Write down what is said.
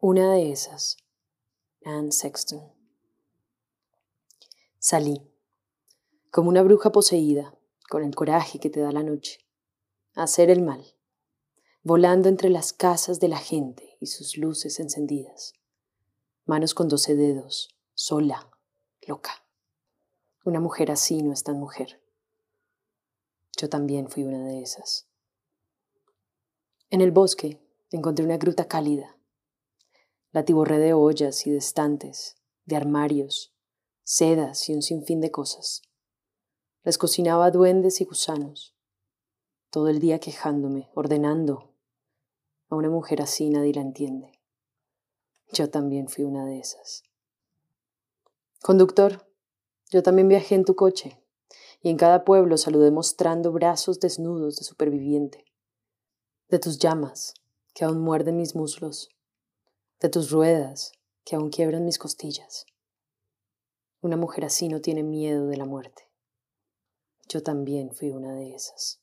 Una de esas, Anne Sexton. Salí, como una bruja poseída, con el coraje que te da la noche, a hacer el mal, volando entre las casas de la gente y sus luces encendidas, manos con doce dedos, sola, loca. Una mujer así no es tan mujer. Yo también fui una de esas. En el bosque encontré una gruta cálida. La tiborré de ollas y de estantes, de armarios, sedas y un sinfín de cosas. Les cocinaba duendes y gusanos, todo el día quejándome, ordenando. A una mujer así nadie la entiende. Yo también fui una de esas. Conductor, yo también viajé en tu coche, y en cada pueblo saludé mostrando brazos desnudos de superviviente de tus llamas que aún muerden mis muslos, de tus ruedas que aún quiebran mis costillas. Una mujer así no tiene miedo de la muerte. Yo también fui una de esas.